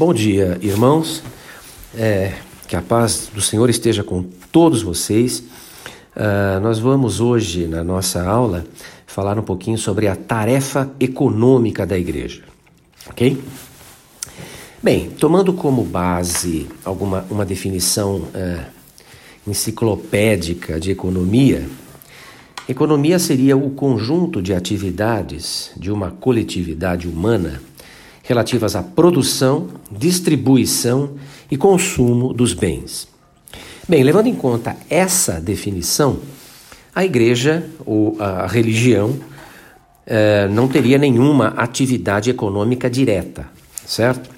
Bom dia, irmãos. É, que a paz do Senhor esteja com todos vocês. Uh, nós vamos hoje, na nossa aula, falar um pouquinho sobre a tarefa econômica da igreja. Ok? Bem, tomando como base alguma uma definição uh, enciclopédica de economia, economia seria o conjunto de atividades de uma coletividade humana relativas à produção, distribuição e consumo dos bens. Bem, levando em conta essa definição, a igreja ou a religião eh, não teria nenhuma atividade econômica direta, certo?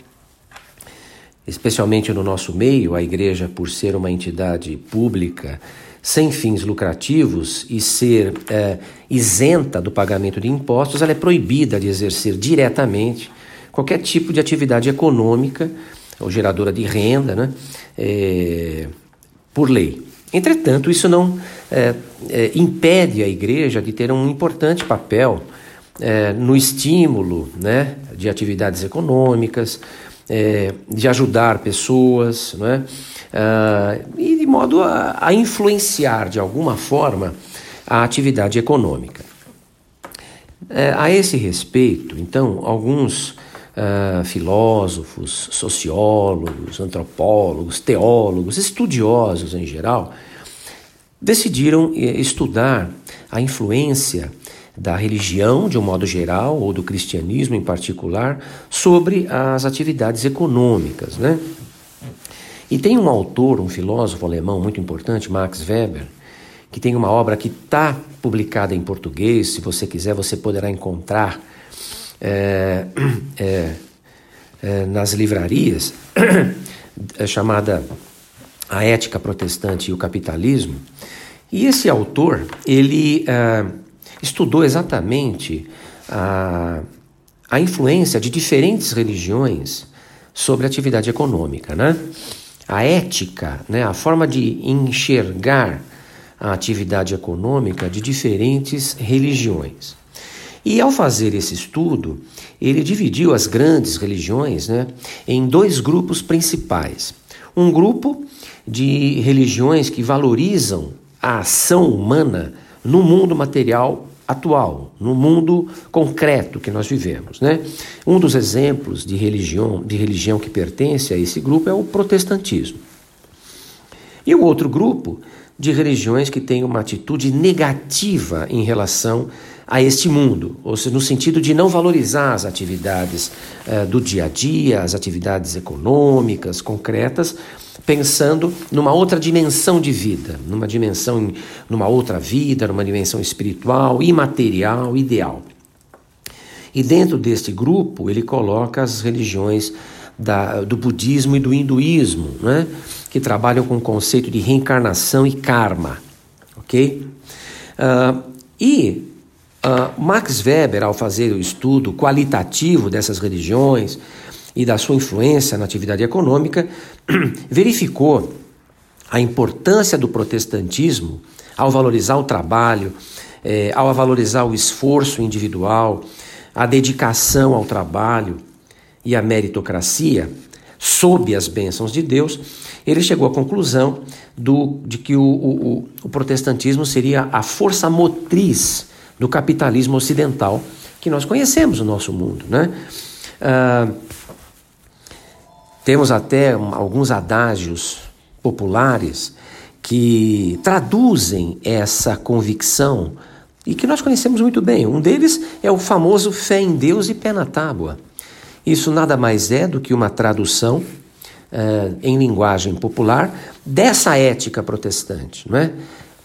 Especialmente no nosso meio, a igreja, por ser uma entidade pública, sem fins lucrativos e ser eh, isenta do pagamento de impostos, ela é proibida de exercer diretamente qualquer tipo de atividade econômica ou geradora de renda, né, é, por lei. Entretanto, isso não é, é, impede a igreja de ter um importante papel é, no estímulo né, de atividades econômicas, é, de ajudar pessoas, né, e de modo a, a influenciar de alguma forma a atividade econômica. É, a esse respeito, então, alguns uh, filósofos, sociólogos, antropólogos, teólogos, estudiosos em geral, decidiram eh, estudar a influência da religião de um modo geral ou do cristianismo em particular sobre as atividades econômicas, né? E tem um autor, um filósofo alemão muito importante, Max Weber, que tem uma obra que está publicada em português. Se você quiser, você poderá encontrar é, é, é, nas livrarias, é chamada A Ética Protestante e o Capitalismo. E esse autor, ele é, estudou exatamente a, a influência de diferentes religiões sobre a atividade econômica, né? A ética, né, a forma de enxergar a atividade econômica de diferentes religiões. E ao fazer esse estudo, ele dividiu as grandes religiões né, em dois grupos principais. Um grupo de religiões que valorizam a ação humana no mundo material atual, no mundo concreto que nós vivemos, né? Um dos exemplos de religião, de religião que pertence a esse grupo é o protestantismo. E o outro grupo de religiões que têm uma atitude negativa em relação a este mundo, ou seja, no sentido de não valorizar as atividades uh, do dia a dia, as atividades econômicas, concretas, pensando numa outra dimensão de vida, numa dimensão, numa outra vida, numa dimensão espiritual, imaterial, ideal. E dentro deste grupo ele coloca as religiões da, do budismo e do hinduísmo, né? que trabalham com o conceito de reencarnação e karma. Ok? Uh, e uh, Max Weber, ao fazer o estudo qualitativo dessas religiões e da sua influência na atividade econômica, verificou a importância do protestantismo ao valorizar o trabalho, eh, ao valorizar o esforço individual, a dedicação ao trabalho e a meritocracia, sob as bênçãos de Deus, ele chegou à conclusão do, de que o, o, o protestantismo seria a força motriz do capitalismo ocidental que nós conhecemos no nosso mundo. Né? Uh, temos até alguns adágios populares que traduzem essa convicção e que nós conhecemos muito bem. Um deles é o famoso fé em Deus e pé na tábua. Isso nada mais é do que uma tradução uh, em linguagem popular dessa ética protestante, não é?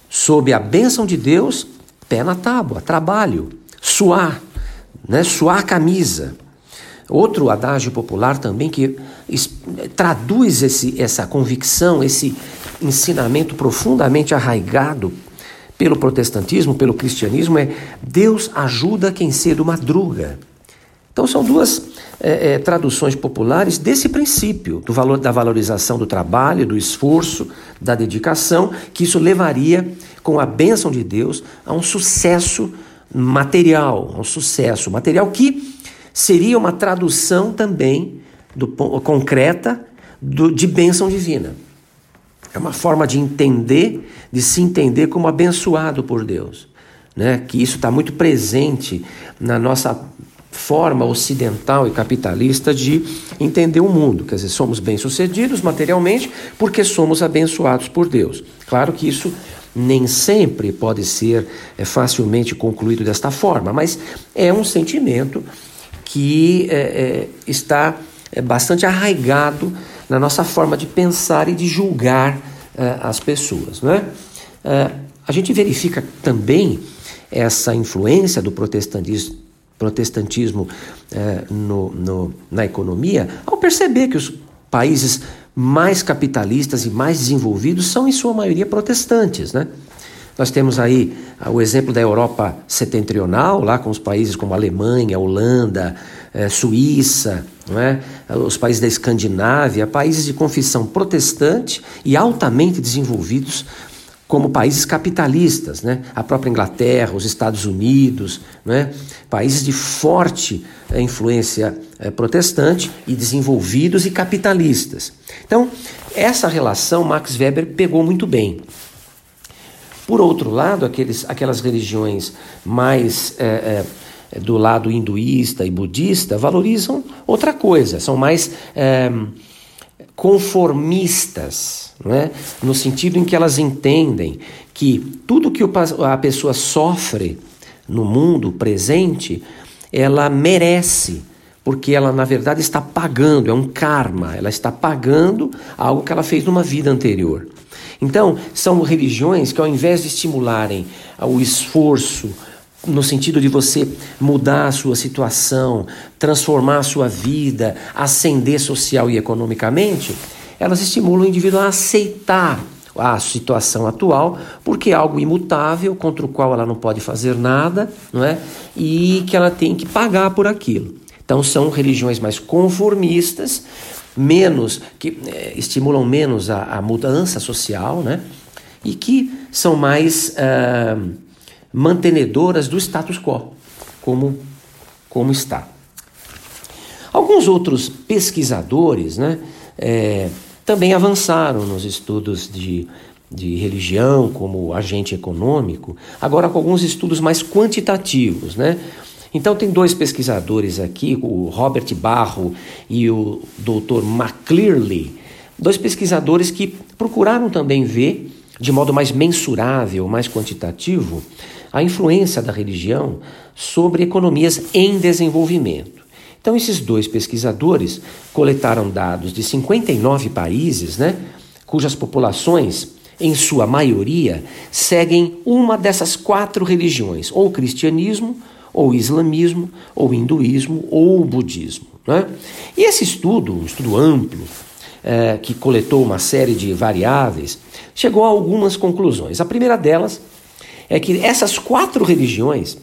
Sob a bênção de Deus, pé na tábua, trabalho, suar, né? suar a camisa. Outro adágio popular também que traduz esse, essa convicção, esse ensinamento profundamente arraigado pelo protestantismo, pelo cristianismo, é Deus ajuda quem cedo madruga. Então são duas é, é, traduções populares desse princípio, do valor da valorização do trabalho, do esforço, da dedicação, que isso levaria, com a bênção de Deus, a um sucesso material, a um sucesso material que seria uma tradução também do, concreta do, de bênção divina. É uma forma de entender, de se entender como abençoado por Deus. Né? Que isso está muito presente na nossa forma ocidental e capitalista de entender o mundo. Quer dizer, somos bem-sucedidos materialmente porque somos abençoados por Deus. Claro que isso nem sempre pode ser é, facilmente concluído desta forma, mas é um sentimento que é, é, está bastante arraigado na nossa forma de pensar e de julgar as pessoas. Não é? é a gente verifica também essa influência do protestantismo, protestantismo é, no, no, na economia ao perceber que os países mais capitalistas e mais desenvolvidos são, em sua maioria, protestantes. Né? Nós temos aí ah, o exemplo da Europa setentrional, lá com os países como Alemanha, Holanda, eh, Suíça, é? os países da Escandinávia, países de confissão protestante e altamente desenvolvidos como países capitalistas, né? a própria Inglaterra, os Estados Unidos, né? países de forte eh, influência eh, protestante e desenvolvidos e capitalistas. Então, essa relação Max Weber pegou muito bem. Por outro lado, aqueles, aquelas religiões mais é, é, do lado hinduísta e budista valorizam outra coisa, são mais é, conformistas, não é? no sentido em que elas entendem que tudo que a pessoa sofre no mundo presente, ela merece porque ela na verdade está pagando, é um karma, ela está pagando algo que ela fez numa vida anterior. Então, são religiões que, ao invés de estimularem o esforço, no sentido de você mudar a sua situação, transformar a sua vida, ascender social e economicamente, elas estimulam o indivíduo a aceitar a situação atual, porque é algo imutável, contra o qual ela não pode fazer nada, não é? E que ela tem que pagar por aquilo. Então são religiões mais conformistas, menos que é, estimulam menos a, a, mudança social, né? E que são mais uh, mantenedoras do status quo, como, como está. Alguns outros pesquisadores, né? É, também avançaram nos estudos de, de religião como agente econômico, agora com alguns estudos mais quantitativos, né? Então, tem dois pesquisadores aqui, o Robert Barro e o Dr. McClearly, dois pesquisadores que procuraram também ver, de modo mais mensurável, mais quantitativo, a influência da religião sobre economias em desenvolvimento. Então, esses dois pesquisadores coletaram dados de 59 países, né, cujas populações, em sua maioria, seguem uma dessas quatro religiões, ou o cristianismo, ou islamismo, ou hinduísmo, ou budismo. Né? E esse estudo, um estudo amplo, é, que coletou uma série de variáveis, chegou a algumas conclusões. A primeira delas é que essas quatro religiões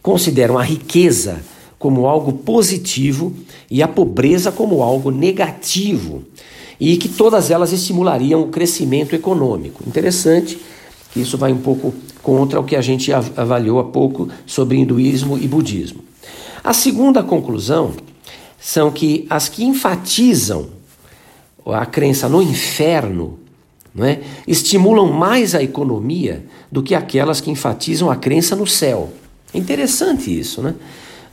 consideram a riqueza como algo positivo e a pobreza como algo negativo, e que todas elas estimulariam o crescimento econômico. Interessante que isso vai um pouco contra o que a gente avaliou há pouco sobre hinduísmo e budismo. A segunda conclusão são que as que enfatizam a crença no inferno não é, estimulam mais a economia do que aquelas que enfatizam a crença no céu. É interessante isso, né?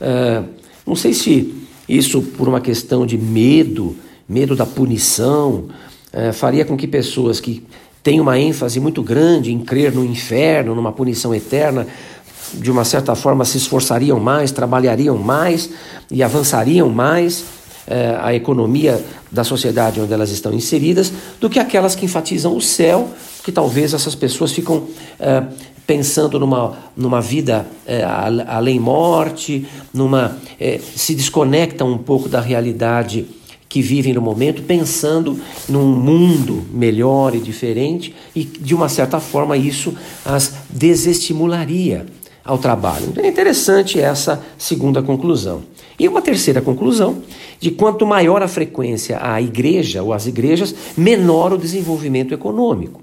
Uh, não sei se isso por uma questão de medo, medo da punição, uh, faria com que pessoas que tem uma ênfase muito grande em crer no inferno, numa punição eterna, de uma certa forma se esforçariam mais, trabalhariam mais e avançariam mais eh, a economia da sociedade onde elas estão inseridas, do que aquelas que enfatizam o céu, que talvez essas pessoas ficam eh, pensando numa, numa vida eh, além morte, numa, se desconectam um pouco da realidade que vivem no momento, pensando num mundo melhor e diferente, e de uma certa forma isso as desestimularia ao trabalho. Então é interessante essa segunda conclusão. E uma terceira conclusão, de quanto maior a frequência à igreja ou às igrejas, menor o desenvolvimento econômico.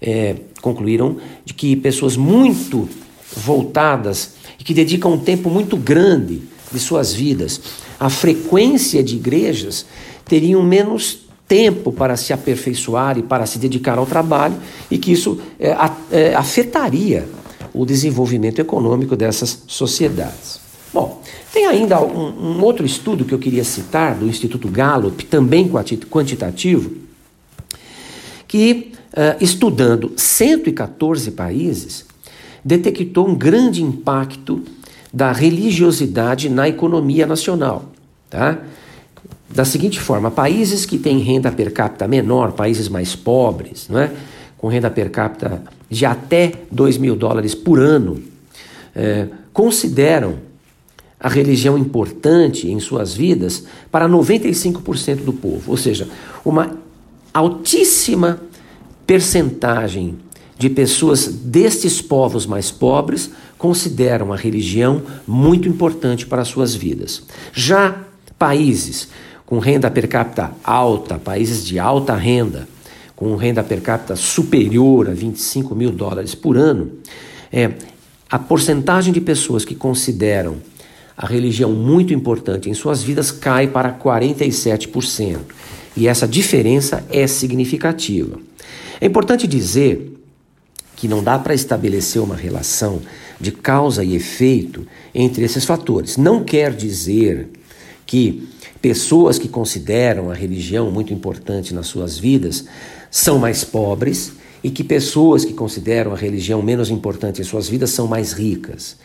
É, concluíram de que pessoas muito voltadas e que dedicam um tempo muito grande de suas vidas a frequência de igrejas, teriam menos tempo para se aperfeiçoar e para se dedicar ao trabalho, e que isso é, é, afetaria o desenvolvimento econômico dessas sociedades. Bom, tem ainda um, um, outro estudo que eu queria citar, do Instituto Gallup, também quantitativo, que, uh, estudando 114 países, detectou um grande impacto da religiosidade na economia nacional. Tá? Da seguinte forma, países que têm renda per capita menor, países mais pobres, não é? Com renda per capita de até 2 mil dólares por ano, é, consideram a religião importante em suas vidas para 95% do povo, ou seja, uma altíssima percentagem de pessoas destes povos mais pobres consideram a religião muito importante para suas vidas. Já países com renda per capita alta, países de alta renda, com renda per capita superior a 25 mil dólares por ano, é, a porcentagem de pessoas que consideram a religião muito importante em suas vidas cai para 47%. E essa diferença é significativa. É importante dizer que não dá para estabelecer uma relação de causa e efeito entre esses fatores. Não quer dizer que pessoas que consideram a religião muito importante nas suas vidas são mais pobres e que pessoas que consideram a religião menos importante em suas vidas são mais ricas.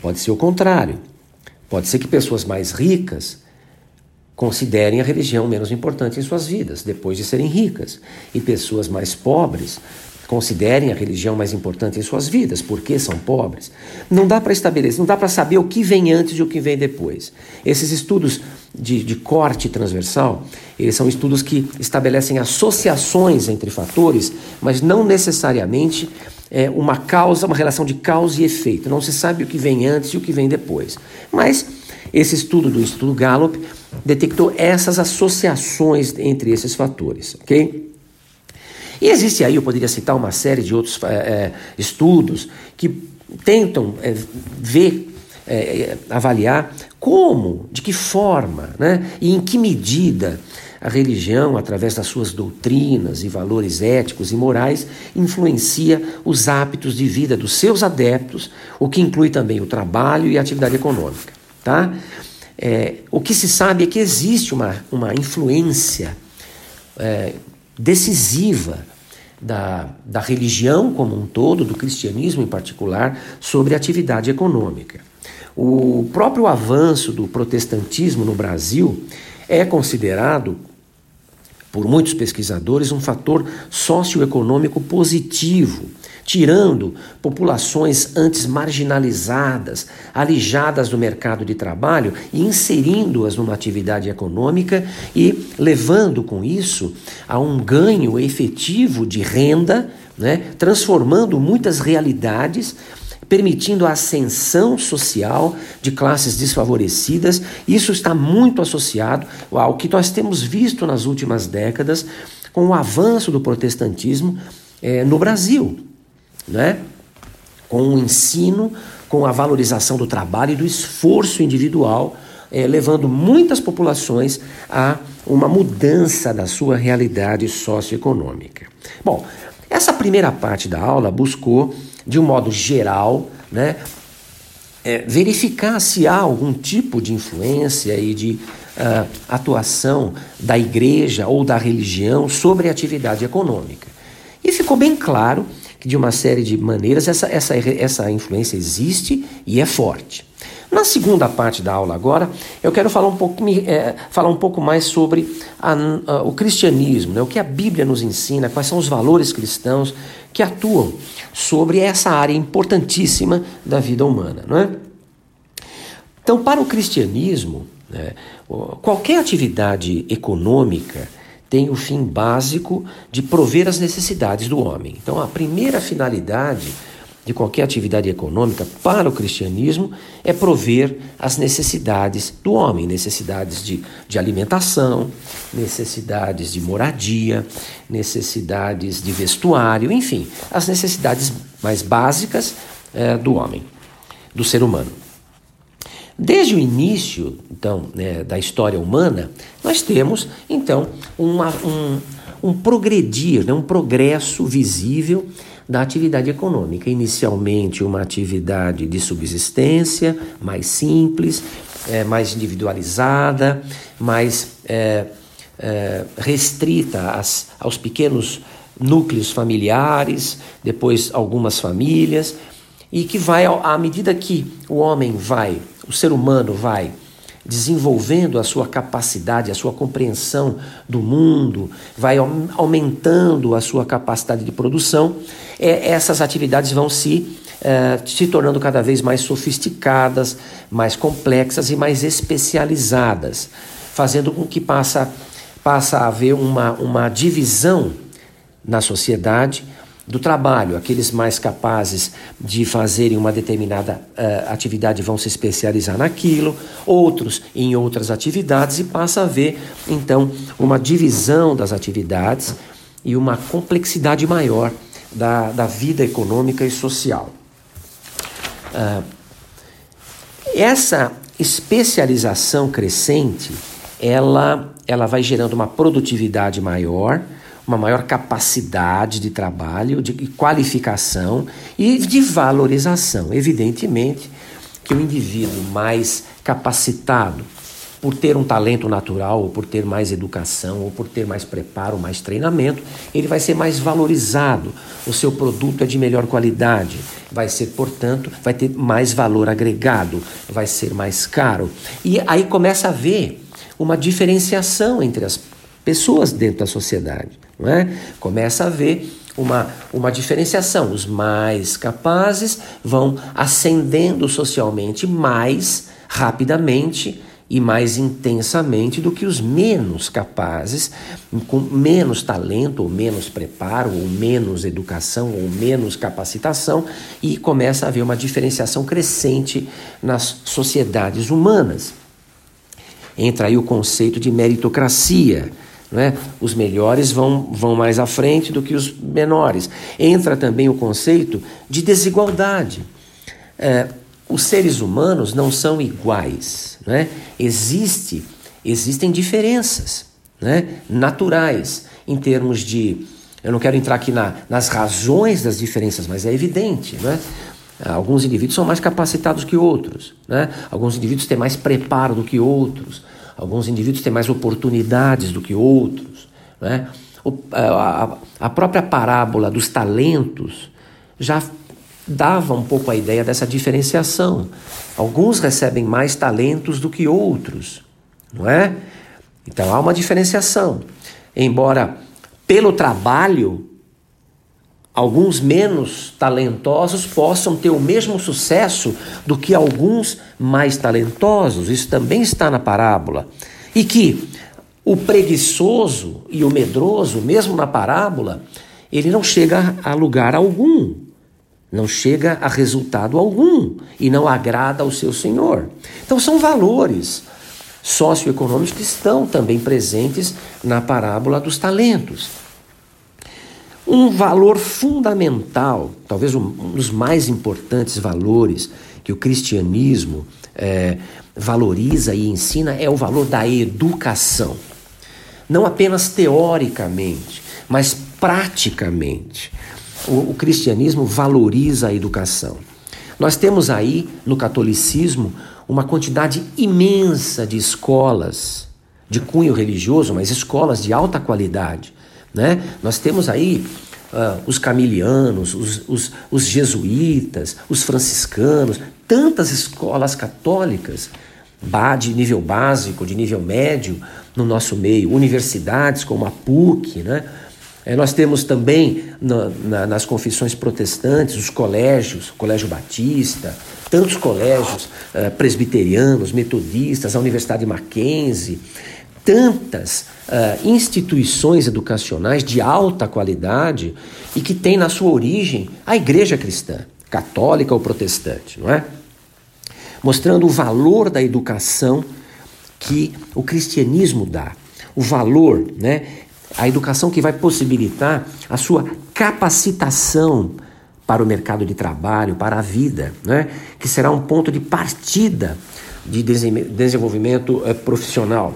Pode ser o contrário. Pode ser que pessoas mais ricas considerem a religião menos importante em suas vidas, depois de serem ricas, e pessoas mais pobres considerem a religião mais importante em suas vidas, porque são pobres. Não dá para estabelecer, não dá para saber o que vem antes e o que vem depois. Esses estudos de, de corte transversal, eles são estudos que estabelecem associações entre fatores, mas não necessariamente é, uma causa, uma relação de causa e efeito. Não se sabe o que vem antes e o que vem depois. Mas esse estudo do Instituto Gallup detectou essas associações entre esses fatores, ok? E existe aí, eu poderia citar uma série de outros é, é, estudos que tentam é, ver, avaliar como, de que forma né, e em que medida a religião, através das suas doutrinas e valores éticos e morais, influencia os hábitos de vida dos seus adeptos, o que inclui também o trabalho e a atividade econômica. Tá? É, o que se sabe é que existe uma, uma influência é, decisiva da, da religião como um todo, do cristianismo em particular, sobre a atividade econômica. O próprio avanço do protestantismo no Brasil é considerado por muitos pesquisadores um fator socioeconômico positivo, tirando populações antes marginalizadas, alijadas do mercado de trabalho e inserindo-as numa atividade econômica e levando com isso a um ganho efetivo de renda, né, transformando muitas realidades permitindo a ascensão social de classes desfavorecidas. Isso está muito associado ao que nós temos visto nas últimas décadas com o avanço do protestantismo é, no Brasil, né? com o ensino, com a valorização do trabalho e do esforço individual, é, levando muitas populações a uma mudança da sua realidade socioeconômica. Bom, essa primeira parte da aula buscou de um modo geral, né, é, verificar se há algum tipo de influência e de uh, atuação da igreja ou da religião sobre a atividade econômica. E ficou bem claro de uma série de maneiras, essa, essa, essa influência existe e é forte. Na segunda parte da aula agora, eu quero falar um pouco, é, falar um pouco mais sobre a, a, o cristianismo, né? o que a Bíblia nos ensina, quais são os valores cristãos que atuam sobre essa área importantíssima da vida humana. Não é? Então, para o cristianismo, né, qualquer atividade econômica tem o fim básico de prover as necessidades do homem. Então, a primeira finalidade de qualquer atividade econômica para o cristianismo é prover as necessidades do homem, necessidades de, de alimentação, necessidades de moradia, necessidades de vestuário, enfim, as necessidades mais básicas é, do homem, do ser humano. Desde o início, então, né, da história humana, nós temos, então, uma, um, um progredir, né, um progresso visível da atividade econômica. Inicialmente, uma atividade de subsistência, mais simples, é, mais individualizada, mais é, é, restrita às, aos pequenos núcleos familiares, depois algumas famílias, e que vai, à medida que o homem vai, o ser humano vai desenvolvendo a sua capacidade, a sua compreensão do mundo, vai aumentando a sua capacidade de produção, é, essas atividades vão se, é, se tornando cada vez mais sofisticadas, mais complexas e mais especializadas, fazendo com que passa, passa a haver uma, uma divisão na sociedade do trabalho. Aqueles mais capazes de fazerem uma determinada uh, atividade vão se especializar naquilo, outros em outras atividades, e passa a haver, então, uma divisão das atividades e uma complexidade maior da, da vida econômica e social. Uh, essa especialização crescente, ela, ela vai gerando uma produtividade maior, uma maior capacidade de trabalho, de qualificação e de valorização. Evidentemente que o indivíduo mais capacitado, por ter um talento natural, ou por ter mais educação, ou por ter mais preparo, mais treinamento, ele vai ser mais valorizado. O seu produto é de melhor qualidade, vai ser, portanto, vai ter mais valor agregado, vai ser mais caro. E aí começa a haver uma diferenciação entre as pessoas dentro da sociedade. Não é? Começa a haver uma, uma diferenciação. Os mais capazes vão ascendendo socialmente mais rapidamente e mais intensamente do que os menos capazes, com menos talento, ou menos preparo, ou menos educação, ou menos capacitação, e começa a haver uma diferenciação crescente nas sociedades humanas. Entra aí o conceito de meritocracia né? Os melhores vão, vão mais à frente do que os menores. Entra também o conceito de desigualdade. É, os seres humanos não são iguais. Né? Existe, existem diferenças né? naturais em termos de. Eu não quero entrar aqui na, nas razões das diferenças, mas é evidente. Né? Alguns indivíduos são mais capacitados que outros, né? alguns indivíduos têm mais preparo do que outros, Alguns indivíduos têm mais oportunidades do que outros. Né? A própria parábola dos talentos já dava um pouco a ideia dessa diferenciação. Alguns recebem mais talentos do que outros, não é? Então há uma diferenciação. Embora pelo trabalho alguns menos talentosos possam ter o mesmo sucesso do que alguns mais talentosos. Isso também está na parábola. E que o preguiçoso e o medroso, mesmo na parábola, ele não chega a lugar algum, não chega a resultado algum e não agrada ao seu senhor. Então são valores socioeconômicos que estão também presentes na parábola dos talentos. Um valor fundamental, talvez um dos mais importantes valores que o cristianismo é, valoriza e ensina é o valor da educação. Não apenas teoricamente, mas praticamente. O, o cristianismo valoriza a educação. Nós temos aí no catolicismo uma quantidade imensa de escolas de cunho religioso, mas escolas de alta qualidade né? Nós temos aí uh, os camilianos, os, os, os jesuítas, os franciscanos, tantas escolas católicas de nível básico, de nível médio no nosso meio, universidades como a PUC, né? É, nós temos também na, na, nas confissões protestantes os colégios, o Colégio Batista, tantos colégios uh, presbiterianos, metodistas, a Universidade Mackenzie, tantas uh, instituições educacionais de alta qualidade e que tem na sua origem a igreja cristã, católica ou protestante, não é? Mostrando o valor da educação que o cristianismo dá, o valor, né? A educação que vai possibilitar a sua capacitação para o mercado de trabalho, para a vida, né? que será um ponto de partida de desenvolvimento é, profissional.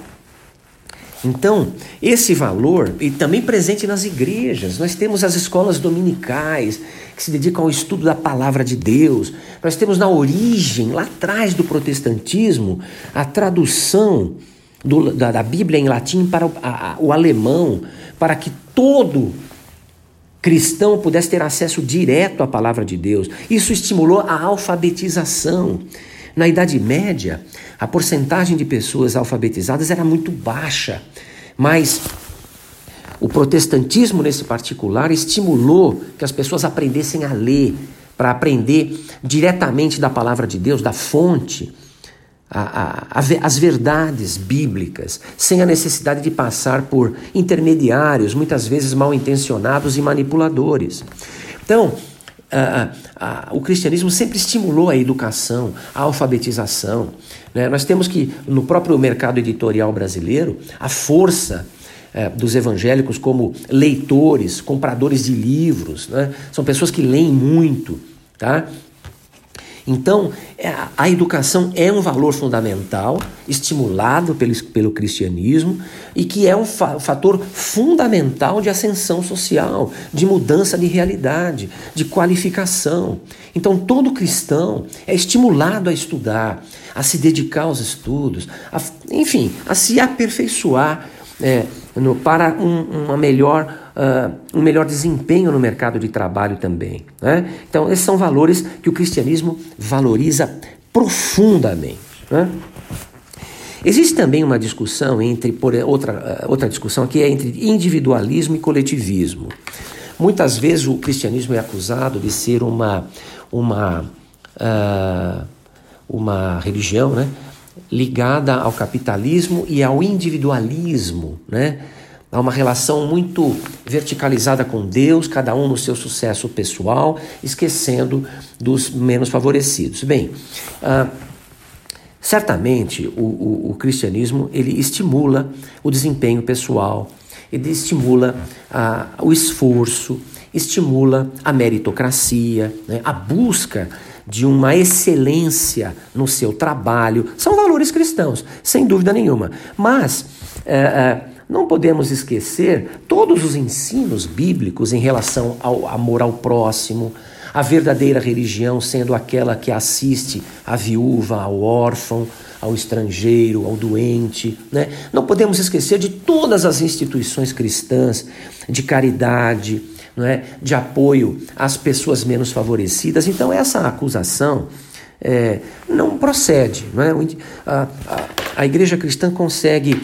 Então, esse valor, e também presente nas igrejas, nós temos as escolas dominicais, que se dedicam ao estudo da palavra de Deus, nós temos na origem, lá atrás do protestantismo, a tradução do, da, da, Bíblia em latim para o, a, o alemão, para que todo cristão pudesse ter acesso direto à palavra de Deus. Isso estimulou a alfabetização. Na Idade Média, a porcentagem de pessoas alfabetizadas era muito baixa, mas o protestantismo, nesse particular, estimulou que as pessoas aprendessem a ler, para aprender diretamente da palavra de Deus, da fonte, a, a, a, as verdades bíblicas, sem a necessidade de passar por intermediários, muitas vezes mal intencionados e manipuladores. Então, o cristianismo sempre estimulou a educação, a alfabetização. Né? Nós temos que, no próprio mercado editorial brasileiro, a força é, dos evangélicos como leitores, compradores de livros, né? são pessoas que leem muito. Tá? Então, é, a educação é um valor fundamental, estimulado pelo, pelo cristianismo, e que é um fator fundamental de ascensão social, de mudança de realidade, de qualificação. Então, todo cristão é estimulado a estudar, a se dedicar aos estudos, a, enfim, a se aperfeiçoar é, no, para um, uma melhor, uh, um melhor desempenho no mercado de trabalho também. Né? Então, esses são valores que o cristianismo valoriza profundamente. Né? Existe também uma discussão entre, por, outra, uh, outra discussão aqui é entre individualismo e coletivismo. Muitas vezes o cristianismo é acusado de ser uma, uma, uh, uma religião né, ligada ao capitalismo e ao individualismo, né? Há uma relação muito verticalizada com Deus, cada um no seu sucesso pessoal, esquecendo dos menos favorecidos. Bem, uh, certamente o, o, o, cristianismo ele estimula o desempenho pessoal, ele estimula uh, o esforço, estimula a meritocracia, né? a busca de uma excelência no seu trabalho. São valores cristãos, sem dúvida nenhuma. Mas é, é, não podemos esquecer todos os ensinos bíblicos em relação ao amor ao próximo, a verdadeira religião sendo aquela que assiste a viúva, ao órfão, ao estrangeiro, ao doente. Né? Não podemos esquecer de todas as instituições cristãs de caridade, é, de apoio às pessoas menos favorecidas. Então, essa acusação é, não procede. Não é? a, a, a igreja cristã consegue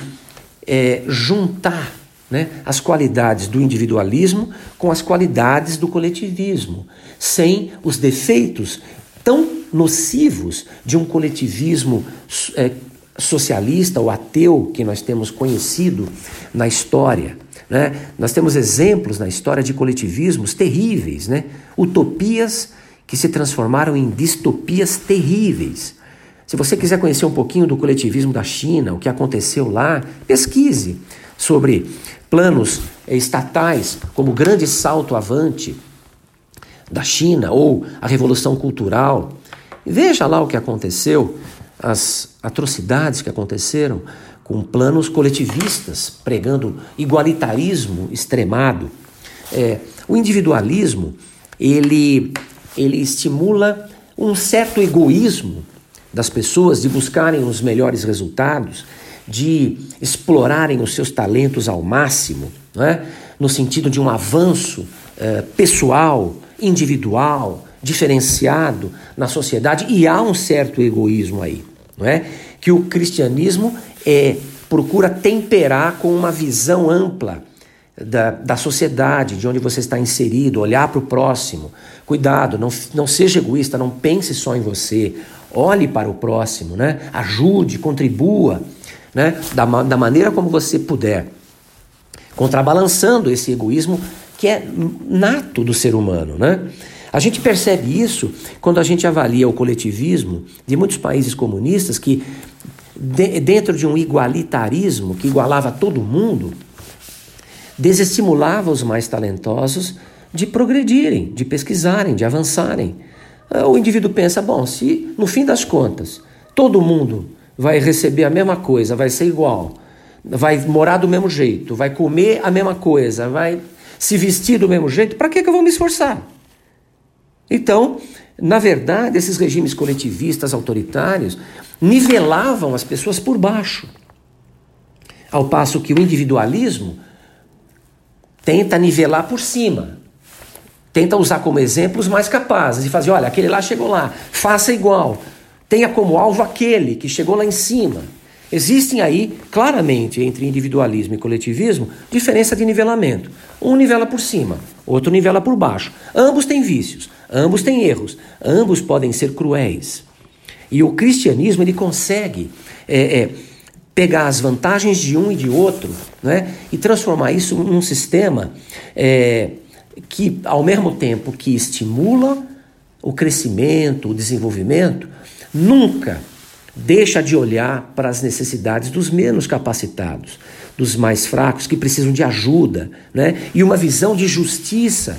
é, juntar né, as qualidades do individualismo com as qualidades do coletivismo, sem os defeitos tão nocivos de um coletivismo é, socialista ou ateu que nós temos conhecido na história. Né? Nós temos exemplos na história de coletivismos terríveis, né? utopias que se transformaram em distopias terríveis. Se você quiser conhecer um pouquinho do coletivismo da China, o que aconteceu lá, pesquise sobre planos estatais como o grande salto avante da China ou a revolução cultural. Veja lá o que aconteceu, as atrocidades que aconteceram com planos coletivistas, pregando igualitarismo extremado. É, o individualismo ele, ele estimula um certo egoísmo das pessoas de buscarem os melhores resultados, de explorarem os seus talentos ao máximo, é? no sentido de um avanço é, pessoal, individual, diferenciado na sociedade, e há um certo egoísmo aí, não é? Que o cristianismo é, procura temperar com uma visão ampla da, da sociedade, de onde você está inserido, olhar para o próximo. Cuidado, não, não seja egoísta, não pense só em você. Olhe para o próximo, né? ajude, contribua né? da, da maneira como você puder, contrabalançando esse egoísmo que é nato do ser humano. Né? A gente percebe isso quando a gente avalia o coletivismo de muitos países comunistas que de, dentro de um igualitarismo que igualava todo mundo, desestimulava os mais talentosos de progredirem, de pesquisarem, de avançarem. Ah, o indivíduo pensa: bom, se no fim das contas todo mundo vai receber a mesma coisa, vai ser igual, vai morar do mesmo jeito, vai comer a mesma coisa, vai se vestir do mesmo jeito, para que, que eu vou me esforçar? Então, na verdade, esses regimes coletivistas autoritários nivelavam as pessoas por baixo. Ao passo que o individualismo tenta nivelar por cima. Tenta usar como exemplo os mais capazes e fazer: olha, aquele lá chegou lá, faça igual. Tenha como alvo aquele que chegou lá em cima. Existem aí, claramente, entre individualismo e coletivismo, diferença de nivelamento. Um nivela por cima, outro nivela por baixo. Ambos têm vícios, ambos têm erros, ambos podem ser cruéis. E o cristianismo ele consegue é, é, pegar as vantagens de um e de outro né, e transformar isso num sistema é, que, ao mesmo tempo que estimula o crescimento, o desenvolvimento, nunca deixa de olhar para as necessidades dos menos capacitados, dos mais fracos, que precisam de ajuda, né? e uma visão de justiça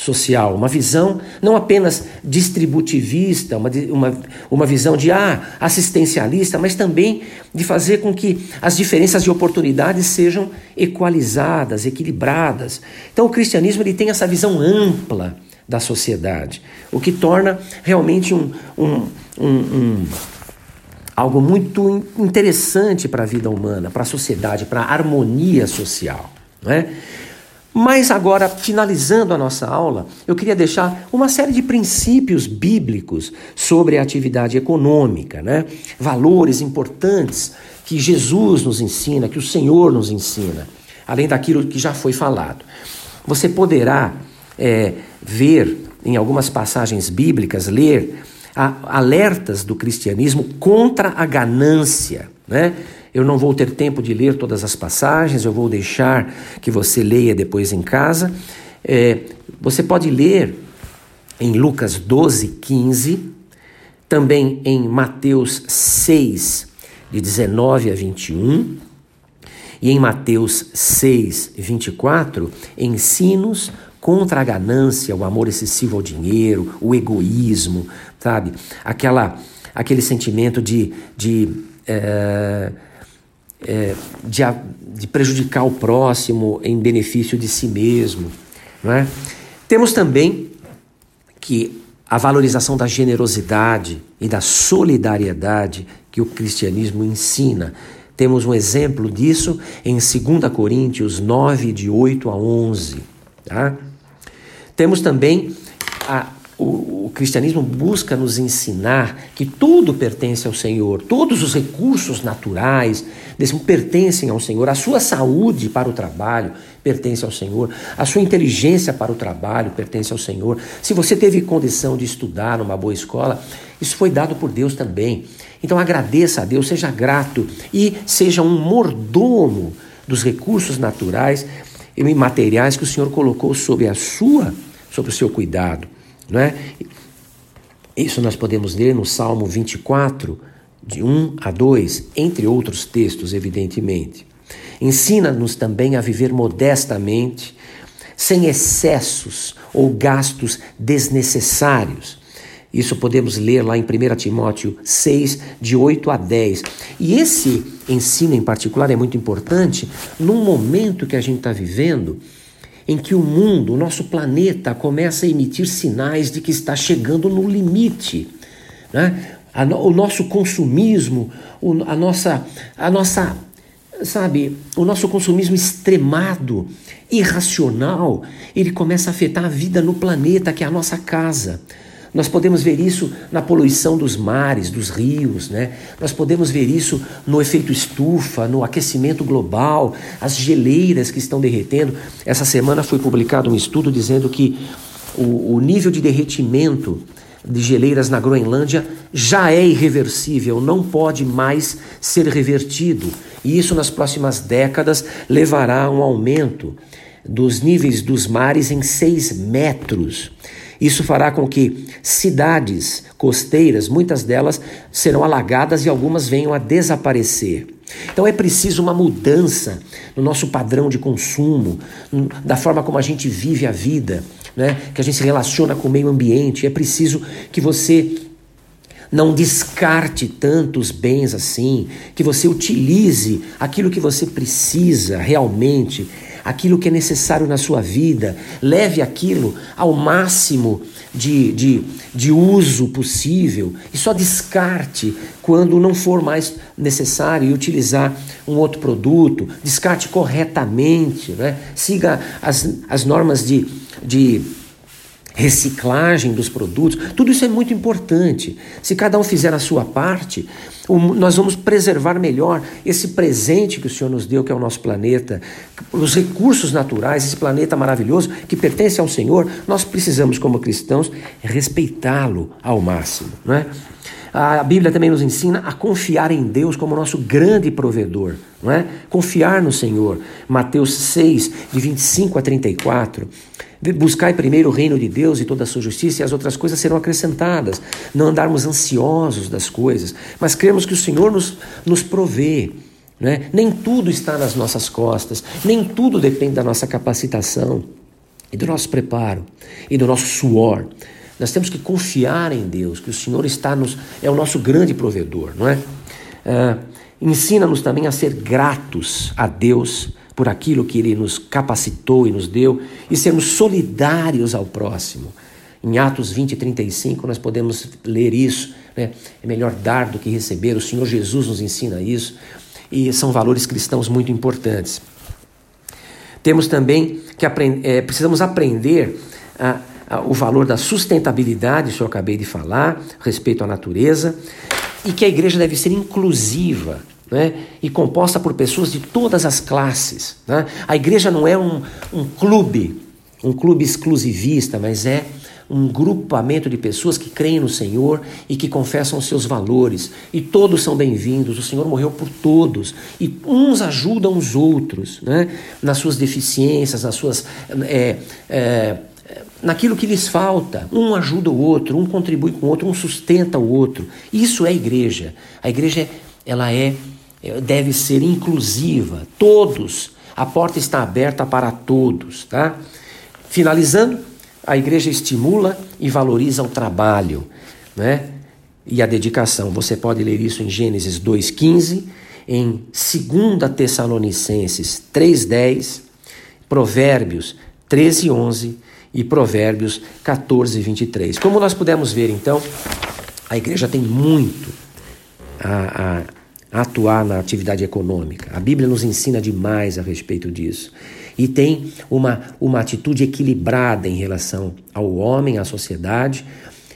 social, uma visão não apenas distributivista, uma, uma, uma visão de ah, assistencialista, mas também de fazer com que as diferenças de oportunidades sejam equalizadas, equilibradas. Então o cristianismo ele tem essa visão ampla da sociedade, o que torna realmente um, um, um, um algo muito interessante para a vida humana, para a sociedade, para a harmonia social. Não é? Mas agora, finalizando a nossa aula, eu queria deixar uma série de princípios bíblicos sobre a atividade econômica, né? valores importantes que Jesus nos ensina, que o Senhor nos ensina, além daquilo que já foi falado. Você poderá é, ver em algumas passagens bíblicas, ler alertas do cristianismo contra a ganância. Né? Eu não vou ter tempo de ler todas as passagens, eu vou deixar que você leia depois em casa. É, você pode ler em Lucas 12, 15, também em Mateus 6, de 19 a 21, e em Mateus 6, 24, ensinos contra a ganância, o amor excessivo ao dinheiro, o egoísmo, sabe? Aquela, aquele sentimento de, de, é, é, de, de, prejudicar o próximo em benefício de si mesmo. Não é? Temos também que a valorização da generosidade e da solidariedade que o cristianismo ensina. Temos um exemplo disso em 2 Coríntios 9, de 8 a 11. Tá? Temos também a, o, o, cristianismo busca nos ensinar que tudo pertence ao Senhor, todos os recursos naturais pertencem ao Senhor, a sua saúde para o trabalho pertence ao Senhor, a sua inteligência para o trabalho pertence ao Senhor. Se você teve condição de estudar numa boa escola, isso foi dado por Deus também. Então agradeça a Deus, seja grato e seja um mordomo dos recursos naturais e materiais que o Senhor colocou sob a sua, sobre o seu cuidado. Não é? Isso nós podemos ler no Salmo 24, de 1 a 2, entre outros textos, evidentemente. Ensina-nos também a viver modestamente, sem excessos ou gastos desnecessários. Isso podemos ler lá em 1 Timóteo 6, de 8 a 10. E esse ensino em particular é muito importante num momento que a gente está vivendo em que o mundo, o nosso planeta, começa a emitir sinais de que está chegando no limite. Né? o nosso consumismo, a nossa, a nossa, sabe, o nosso consumismo extremado, irracional, ele começa a afetar a vida no planeta, que é a nossa casa. Nós podemos ver isso na poluição dos mares, dos rios, né? Nós podemos ver isso no efeito estufa, no aquecimento global, as geleiras que estão derretendo. Essa semana foi publicado um estudo dizendo que o, o nível de derretimento de geleiras na Groenlândia já é irreversível, não pode mais ser revertido. E isso nas próximas décadas levará a um aumento dos níveis dos mares em 6 metros. Isso fará com que cidades costeiras, muitas delas, serão alagadas e algumas venham a desaparecer. Então é preciso uma mudança no nosso padrão de consumo, da forma como a gente vive a vida, né? que a gente se relaciona com o meio ambiente. É preciso que você não descarte tantos bens assim, que você utilize aquilo que você precisa realmente, aquilo que é necessário na sua vida, leve aquilo ao máximo de, de, de uso possível e só descarte quando não for mais necessário e utilizar um outro produto, descarte corretamente, né? siga as, as normas de, de reciclagem dos produtos, tudo isso é muito importante. Se cada um fizer a sua parte, nós vamos preservar melhor esse presente que o Senhor nos deu, que é o nosso planeta, os recursos naturais, esse planeta maravilhoso que pertence ao Senhor. Nós precisamos, como cristãos, respeitá-lo ao máximo, não é? A Bíblia também nos ensina a confiar em Deus como nosso grande provedor, não é? Confiar no Senhor. Mateus 6, de 25 a 34. Buscai primeiro o reino de Deus e toda a sua justiça, e as outras coisas serão acrescentadas. Não andarmos ansiosos das coisas, mas cremos que o Senhor nos, nos provê. Né? Nem tudo está nas nossas costas, nem tudo depende da nossa capacitação e do nosso preparo e do nosso suor. Nós temos que confiar em Deus, que o Senhor está nos, é o nosso grande provedor, não é? Ah, Ensina-nos também a ser gratos a Deus por aquilo que Ele nos capacitou e nos deu e sermos solidários ao próximo. Em Atos 20 e 35 nós podemos ler isso. Né? É melhor dar do que receber. O Senhor Jesus nos ensina isso. E são valores cristãos muito importantes. Temos também que aprend é, precisamos aprender a, o valor da sustentabilidade, isso eu acabei de falar, respeito à natureza, e que a igreja deve ser inclusiva né? e composta por pessoas de todas as classes. Né? A igreja não é um, um clube, um clube exclusivista, mas é um grupamento de pessoas que creem no Senhor e que confessam os seus valores. E todos são bem-vindos. O Senhor morreu por todos. E uns ajudam os outros né? nas suas deficiências, nas suas. É, é, naquilo que lhes falta. Um ajuda o outro, um contribui com o outro, um sustenta o outro. Isso é igreja. A igreja ela é deve ser inclusiva, todos. A porta está aberta para todos, tá? Finalizando, a igreja estimula e valoriza o trabalho, né? E a dedicação. Você pode ler isso em Gênesis 2:15, em 2 Tessalonicenses 3:10, Provérbios 13:11 e Provérbios 14:23. Como nós pudemos ver, então, a igreja tem muito a, a atuar na atividade econômica. A Bíblia nos ensina demais a respeito disso. E tem uma, uma atitude equilibrada em relação ao homem, à sociedade,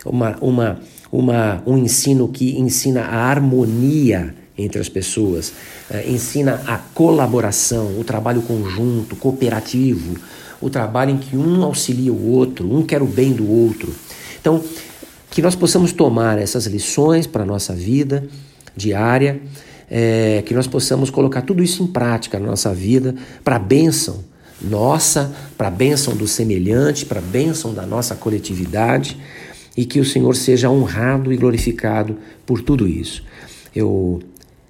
uma, uma, uma, um ensino que ensina a harmonia entre as pessoas, uh, ensina a colaboração, o trabalho conjunto, cooperativo, o trabalho em que um auxilia o outro, um quer o bem do outro. Então, que nós possamos tomar essas lições para a nossa vida diária, é, que nós possamos colocar tudo isso em prática na nossa vida, para a bênção nossa, para a bênção do semelhante, para a bênção da nossa coletividade, e que o Senhor seja honrado e glorificado por tudo isso. Eu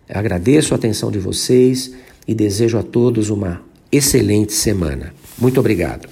agradeço a atenção de vocês e desejo a todos uma excelente semana. Muito obrigado.